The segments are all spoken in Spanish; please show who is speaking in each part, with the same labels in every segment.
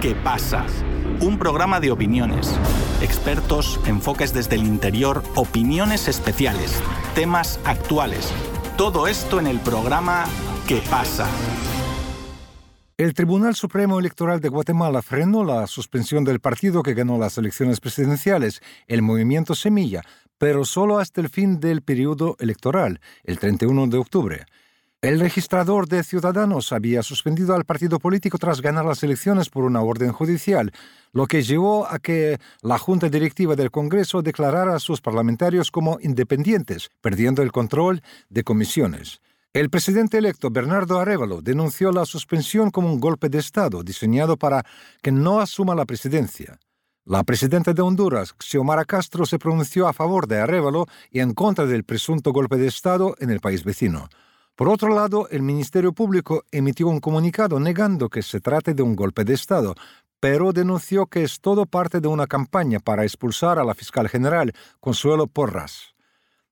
Speaker 1: ¿Qué pasa? Un programa de opiniones, expertos, enfoques desde el interior, opiniones especiales, temas actuales. Todo esto en el programa ¿Qué pasa?
Speaker 2: El Tribunal Supremo Electoral de Guatemala frenó la suspensión del partido que ganó las elecciones presidenciales, el Movimiento Semilla, pero solo hasta el fin del periodo electoral, el 31 de octubre. El registrador de Ciudadanos había suspendido al partido político tras ganar las elecciones por una orden judicial, lo que llevó a que la Junta Directiva del Congreso declarara a sus parlamentarios como independientes, perdiendo el control de comisiones. El presidente electo Bernardo Arevalo denunció la suspensión como un golpe de Estado diseñado para que no asuma la presidencia. La presidenta de Honduras, Xiomara Castro, se pronunció a favor de Arevalo y en contra del presunto golpe de Estado en el país vecino. Por otro lado, el Ministerio Público emitió un comunicado negando que se trate de un golpe de Estado, pero denunció que es todo parte de una campaña para expulsar a la fiscal general, Consuelo Porras.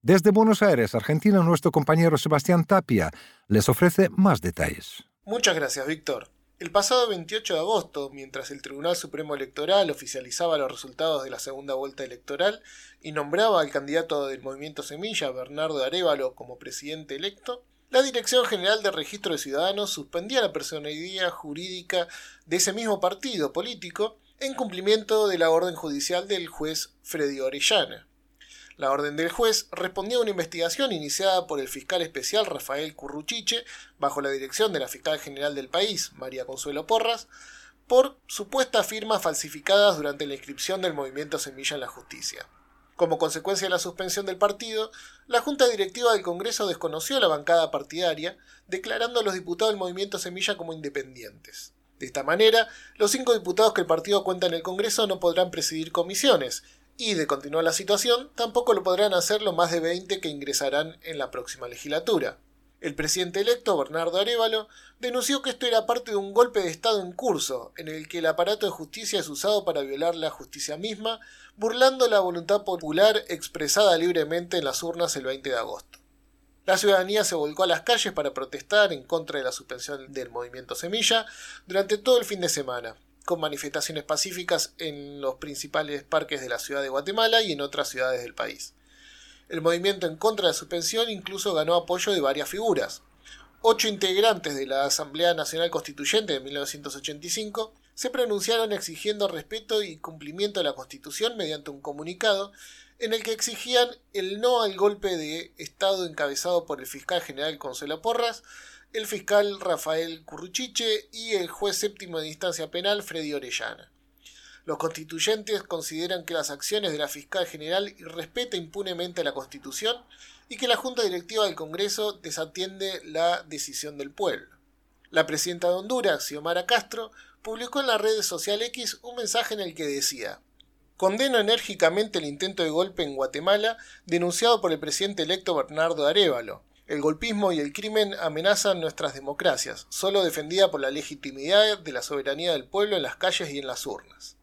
Speaker 2: Desde Buenos Aires, Argentina, nuestro compañero Sebastián Tapia les ofrece más detalles.
Speaker 3: Muchas gracias, Víctor. El pasado 28 de agosto, mientras el Tribunal Supremo Electoral oficializaba los resultados de la segunda vuelta electoral y nombraba al candidato del movimiento Semilla, Bernardo Arevalo, como presidente electo, la Dirección General de Registro de Ciudadanos suspendía la personalidad jurídica de ese mismo partido político en cumplimiento de la orden judicial del juez Freddy Orellana. La orden del juez respondía a una investigación iniciada por el fiscal especial Rafael Curruchiche, bajo la dirección de la fiscal general del país, María Consuelo Porras, por supuestas firmas falsificadas durante la inscripción del movimiento Semilla en la Justicia. Como consecuencia de la suspensión del partido, la Junta Directiva del Congreso desconoció la bancada partidaria, declarando a los diputados del movimiento Semilla como independientes. De esta manera, los cinco diputados que el partido cuenta en el Congreso no podrán presidir comisiones, y de continuar la situación, tampoco lo podrán hacer los más de 20 que ingresarán en la próxima legislatura. El presidente electo, Bernardo Arevalo, denunció que esto era parte de un golpe de Estado en curso, en el que el aparato de justicia es usado para violar la justicia misma, burlando la voluntad popular expresada libremente en las urnas el 20 de agosto. La ciudadanía se volcó a las calles para protestar en contra de la suspensión del movimiento Semilla durante todo el fin de semana, con manifestaciones pacíficas en los principales parques de la ciudad de Guatemala y en otras ciudades del país. El movimiento en contra de la suspensión incluso ganó apoyo de varias figuras. Ocho integrantes de la Asamblea Nacional Constituyente de 1985 se pronunciaron exigiendo respeto y cumplimiento de la Constitución mediante un comunicado en el que exigían el no al golpe de Estado encabezado por el fiscal general Consuelo Porras, el fiscal Rafael Curruchiche y el juez séptimo de instancia penal Freddy Orellana. Los constituyentes consideran que las acciones de la fiscal general irrespeta impunemente la Constitución y que la Junta Directiva del Congreso desatiende la decisión del pueblo. La presidenta de Honduras, Xiomara Castro, publicó en la red social X un mensaje en el que decía Condeno enérgicamente el intento de golpe en Guatemala denunciado por el presidente electo Bernardo Arevalo, el golpismo y el crimen amenazan nuestras democracias, solo defendida por la legitimidad de la soberanía del pueblo en las calles y en las urnas.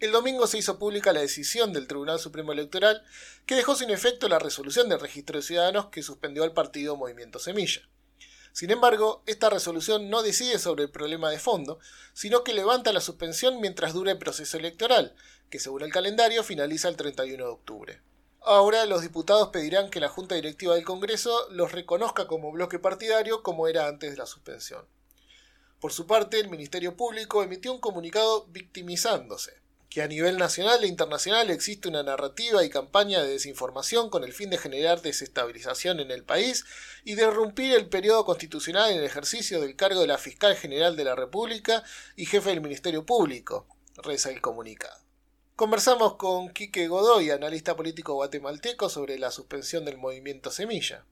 Speaker 3: El domingo se hizo pública la decisión del Tribunal Supremo Electoral que dejó sin efecto la resolución del registro de ciudadanos que suspendió al partido Movimiento Semilla. Sin embargo, esta resolución no decide sobre el problema de fondo, sino que levanta la suspensión mientras dure el proceso electoral, que según el calendario finaliza el 31 de octubre. Ahora los diputados pedirán que la Junta Directiva del Congreso los reconozca como bloque partidario como era antes de la suspensión. Por su parte, el Ministerio Público emitió un comunicado victimizándose, que a nivel nacional e internacional existe una narrativa y campaña de desinformación con el fin de generar desestabilización en el país y de irrumpir el periodo constitucional en el ejercicio del cargo de la Fiscal General de la República y jefe del Ministerio Público, reza el comunicado. Conversamos con Quique Godoy, analista político guatemalteco, sobre la suspensión del movimiento Semilla.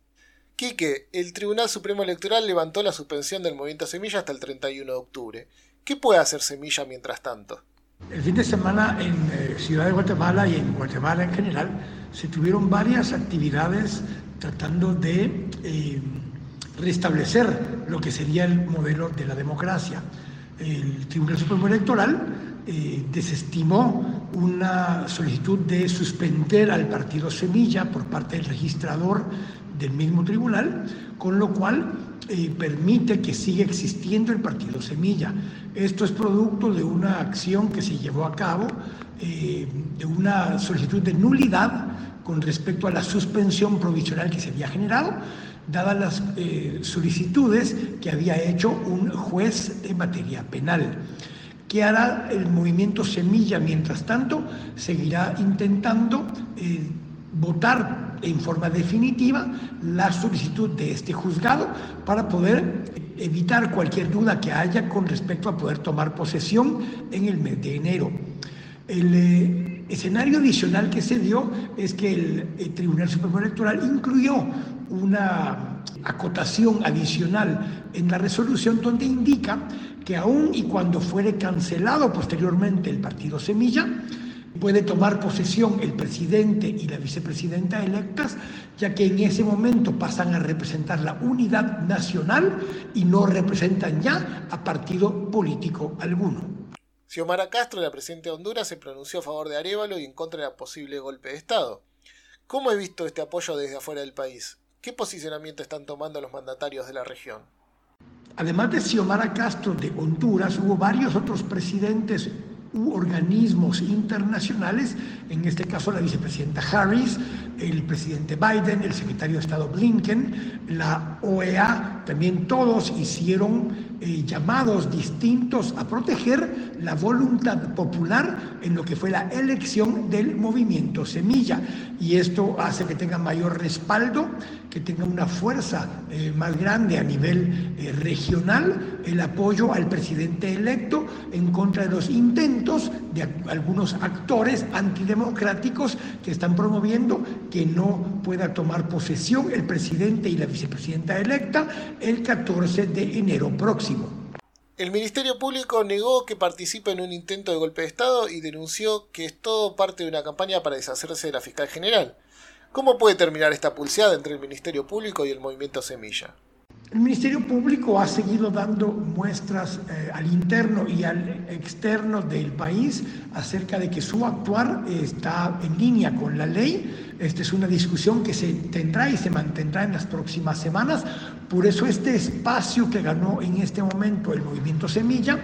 Speaker 3: Quique, el Tribunal Supremo Electoral levantó la suspensión del movimiento Semilla hasta el 31 de octubre. ¿Qué puede hacer Semilla mientras tanto?
Speaker 4: El fin de semana en eh, Ciudad de Guatemala y en Guatemala en general se tuvieron varias actividades tratando de eh, restablecer lo que sería el modelo de la democracia. El Tribunal Supremo Electoral eh, desestimó una solicitud de suspender al partido Semilla por parte del registrador del mismo tribunal, con lo cual eh, permite que siga existiendo el partido Semilla. Esto es producto de una acción que se llevó a cabo, eh, de una solicitud de nulidad con respecto a la suspensión provisional que se había generado, dadas las eh, solicitudes que había hecho un juez de materia penal. ¿Qué hará el movimiento Semilla? Mientras tanto, seguirá intentando votar en forma definitiva la solicitud de este juzgado para poder evitar cualquier duda que haya con respecto a poder tomar posesión en el mes de enero. El eh, escenario adicional que se dio es que el, Tribunal Supremo Electoral incluyó una acotación adicional en la resolución donde indica que aun y cuando fuere cancelado posteriormente el partido Semilla, puede tomar posesión el presidente y la vicepresidenta electas, ya que en ese momento pasan a representar la unidad nacional y no representan ya a partido político alguno.
Speaker 3: Xiomara Castro, la presidenta de Honduras, se pronunció a favor de Arevalo y en contra de posible golpe de Estado. ¿Cómo he visto este apoyo desde afuera del país? ¿Qué posicionamiento están tomando los mandatarios de la región?
Speaker 4: Además de Xiomara Castro de Honduras, hubo varios otros presidentes u organismos internacionales, en este caso la vicepresidenta Harris, el presidente Biden, el secretario de Estado Blinken, la OEA, también todos hicieron eh, llamados distintos a proteger la voluntad popular en lo que fue la elección del movimiento Semilla. Y esto hace que tenga mayor respaldo, que tenga una fuerza eh, más grande a nivel eh, regional, el apoyo al presidente electo en contra de los intentos de algunos actores antidemocráticos que están promoviendo que no pueda tomar posesión el presidente y la vicepresidenta electa el 14 de enero próximo.
Speaker 3: El Ministerio Público negó que participe en un intento de golpe de Estado y denunció que es todo parte de una campaña para deshacerse de la fiscal general. ¿Cómo puede terminar esta pulseada entre el Ministerio Público y el movimiento Semilla?
Speaker 4: El Ministerio Público ha seguido dando muestras eh, al interno y al externo del país acerca de que su actuar está en línea con la ley. Esta es una discusión que se tendrá y se mantendrá en las próximas semanas. Por eso este espacio que ganó en este momento el movimiento Semilla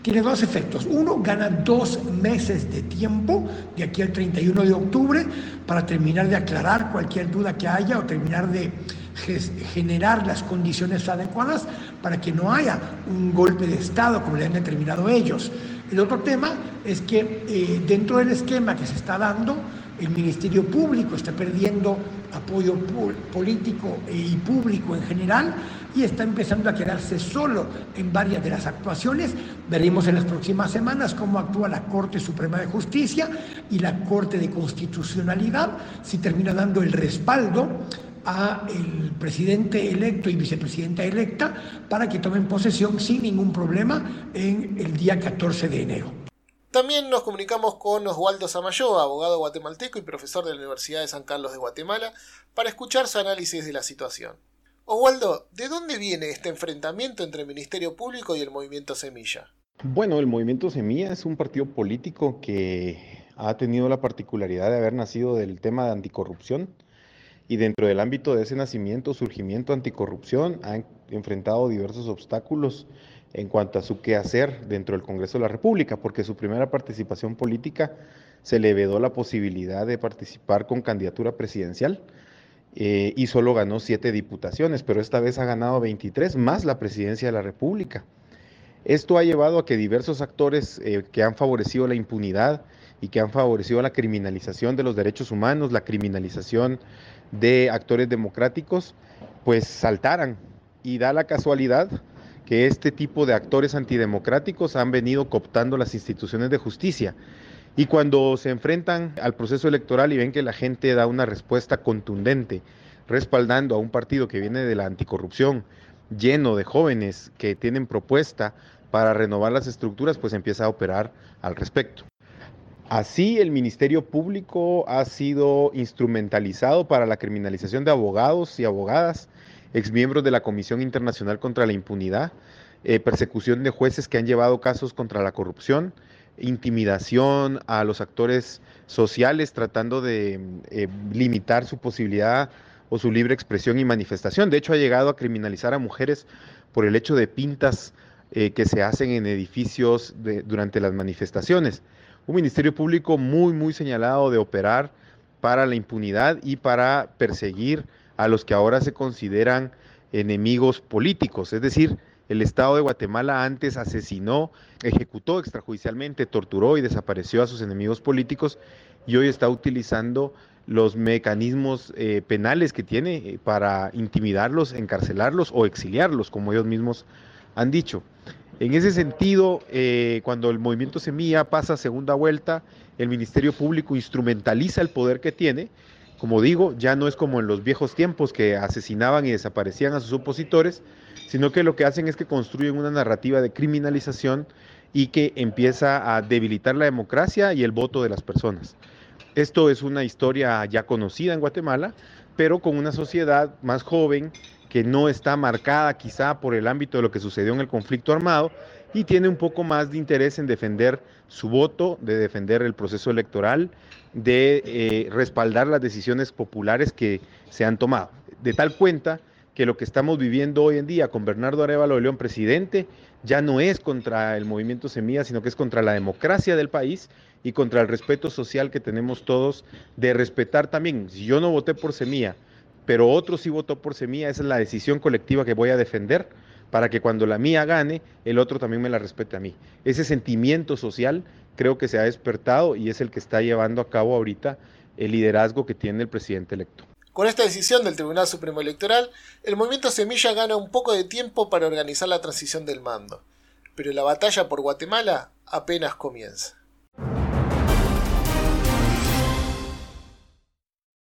Speaker 4: tiene dos efectos. Uno, gana dos meses de tiempo de aquí al 31 de octubre para terminar de aclarar cualquier duda que haya o terminar de generar las condiciones adecuadas para que no haya un golpe de Estado como le han determinado ellos. El otro tema es que eh, dentro del esquema que se está dando, el Ministerio Público está perdiendo apoyo político y público en general y está empezando a quedarse solo en varias de las actuaciones. Veremos en las próximas semanas cómo actúa la Corte Suprema de Justicia y la Corte de Constitucionalidad, si termina dando el respaldo a el presidente electo y vicepresidenta electa para que tomen posesión sin ningún problema en el día 14 de enero.
Speaker 3: También nos comunicamos con Oswaldo Samayo, abogado guatemalteco y profesor de la Universidad de San Carlos de Guatemala, para escuchar su análisis de la situación. Oswaldo, ¿de dónde viene este enfrentamiento entre el Ministerio Público y el Movimiento Semilla?
Speaker 5: Bueno, el Movimiento Semilla es un partido político que ha tenido la particularidad de haber nacido del tema de anticorrupción y dentro del ámbito de ese nacimiento, surgimiento anticorrupción, han enfrentado diversos obstáculos en cuanto a su quehacer dentro del Congreso de la República, porque su primera participación política se le vedó la posibilidad de participar con candidatura presidencial eh, y solo ganó siete diputaciones, pero esta vez ha ganado 23 más la presidencia de la República. Esto ha llevado a que diversos actores eh, que han favorecido la impunidad y que han favorecido la criminalización de los derechos humanos, la criminalización de actores democráticos, pues saltaran. Y da la casualidad que este tipo de actores antidemocráticos han venido cooptando las instituciones de justicia. Y cuando se enfrentan al proceso electoral y ven que la gente da una respuesta contundente, respaldando a un partido que viene de la anticorrupción, lleno de jóvenes que tienen propuesta para renovar las estructuras, pues empieza a operar al respecto. Así, el Ministerio Público ha sido instrumentalizado para la criminalización de abogados y abogadas, exmiembros de la Comisión Internacional contra la Impunidad, eh, persecución de jueces que han llevado casos contra la corrupción, intimidación a los actores sociales tratando de eh, limitar su posibilidad o su libre expresión y manifestación. De hecho, ha llegado a criminalizar a mujeres por el hecho de pintas eh, que se hacen en edificios durante las manifestaciones. Un ministerio público muy, muy señalado de operar para la impunidad y para perseguir a los que ahora se consideran enemigos políticos. Es decir, el Estado de Guatemala antes asesinó, ejecutó extrajudicialmente, torturó y desapareció a sus enemigos políticos y hoy está utilizando los mecanismos eh, penales que tiene eh, para intimidarlos, encarcelarlos o exiliarlos, como ellos mismos han dicho. En ese sentido, eh, cuando el movimiento Semilla pasa a segunda vuelta, el Ministerio Público instrumentaliza el poder que tiene. Como digo, ya no es como en los viejos tiempos que asesinaban y desaparecían a sus opositores, sino que lo que hacen es que construyen una narrativa de criminalización y que empieza a debilitar la democracia y el voto de las personas. Esto es una historia ya conocida en Guatemala, pero con una sociedad más joven que no está marcada quizá por el ámbito de lo que sucedió en el conflicto armado y tiene un poco más de interés en defender su voto, de defender el proceso electoral, de eh, respaldar las decisiones populares que se han tomado. De tal cuenta que lo que estamos viviendo hoy en día con Bernardo Arevalo de León presidente ya no es contra el movimiento Semilla, sino que es contra la democracia del país y contra el respeto social que tenemos todos de respetar también, si yo no voté por Semilla, pero otro sí votó por Semilla, esa es la decisión colectiva que voy a defender para que cuando la mía gane, el otro también me la respete a mí. Ese sentimiento social creo que se ha despertado y es el que está llevando a cabo ahorita el liderazgo que tiene el presidente electo.
Speaker 3: Con esta decisión del Tribunal Supremo Electoral, el movimiento Semilla gana un poco de tiempo para organizar la transición del mando. Pero la batalla por Guatemala apenas comienza.